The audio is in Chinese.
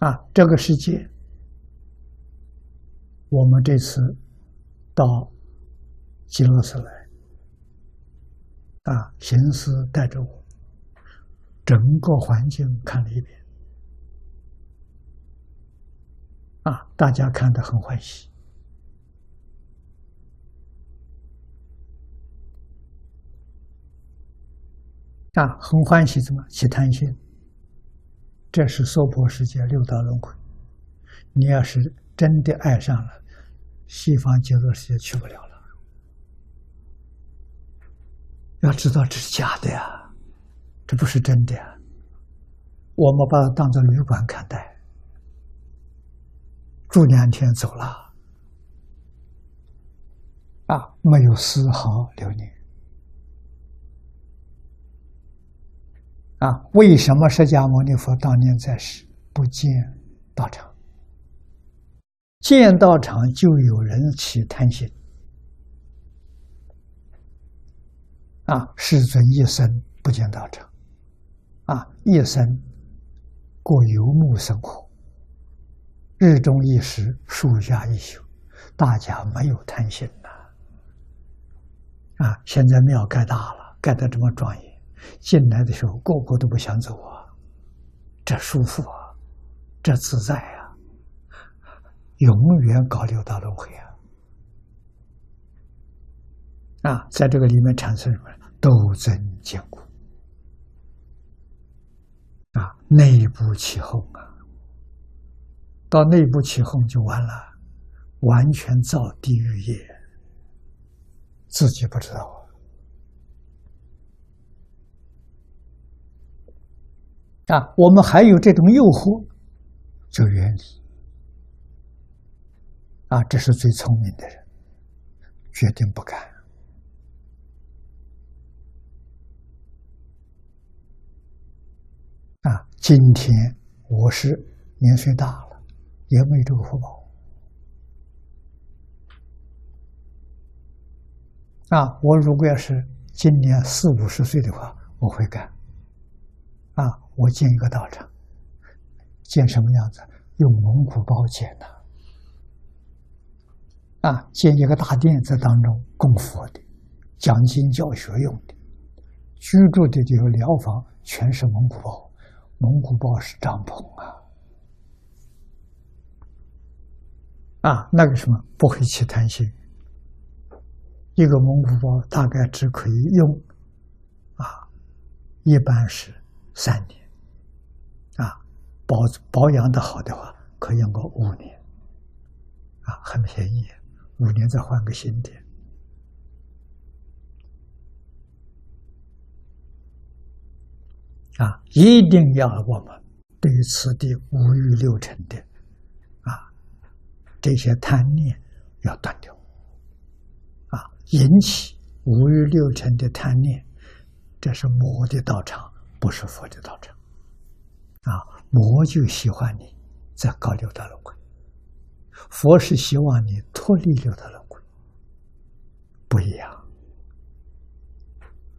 啊，这个世界，我们这次到极乐寺来，啊，行思带着我，整个环境看了一遍，啊，大家看得很欢喜，啊，很欢喜，怎么起贪心？这是娑婆世界六道轮回，你要是真的爱上了，西方极乐世界去不了了。要知道这是假的呀，这不是真的呀。我们把它当做旅馆看待，住两天走了，啊，没有丝毫留念。啊，为什么释迦牟尼佛当年在世不见道场？见道场就有人起贪心。啊，世尊一生不见道场，啊，一生过游牧生活，日中一时，树下一宿，大家没有贪心呐。啊，现在庙盖大了，盖得这么庄严。进来的时候，个个都不想走啊，这舒服啊，这自在啊，永远搞六道轮回啊！啊，在这个里面产生什么？斗争坚固啊，内部起哄啊，到内部起哄就完了，完全造地狱业，自己不知道。啊，我们还有这种诱惑，就远离。啊，这是最聪明的人，决定不干。啊，今天我是年岁大了，也没这个福报。啊，我如果要是今年四五十岁的话，我会干。啊，我建一个道场，建什么样子？用蒙古包建的。啊，建一个大殿在当中供佛的，讲经教学用的，居住的这个疗房全是蒙古包，蒙古包是帐篷啊。啊，那个什么不会起贪心，一个蒙古包大概只可以用，啊，一般是。三年，保保养的好的话，可以用个五年，啊，很便宜，五年再换个新的，啊，一定要我们对此地五欲六尘的，啊，这些贪念要断掉，啊，引起五欲六尘的贪念，这是魔的道场。不是佛的道场，啊，魔就喜欢你在搞六道轮回，佛是希望你脱离六道轮回，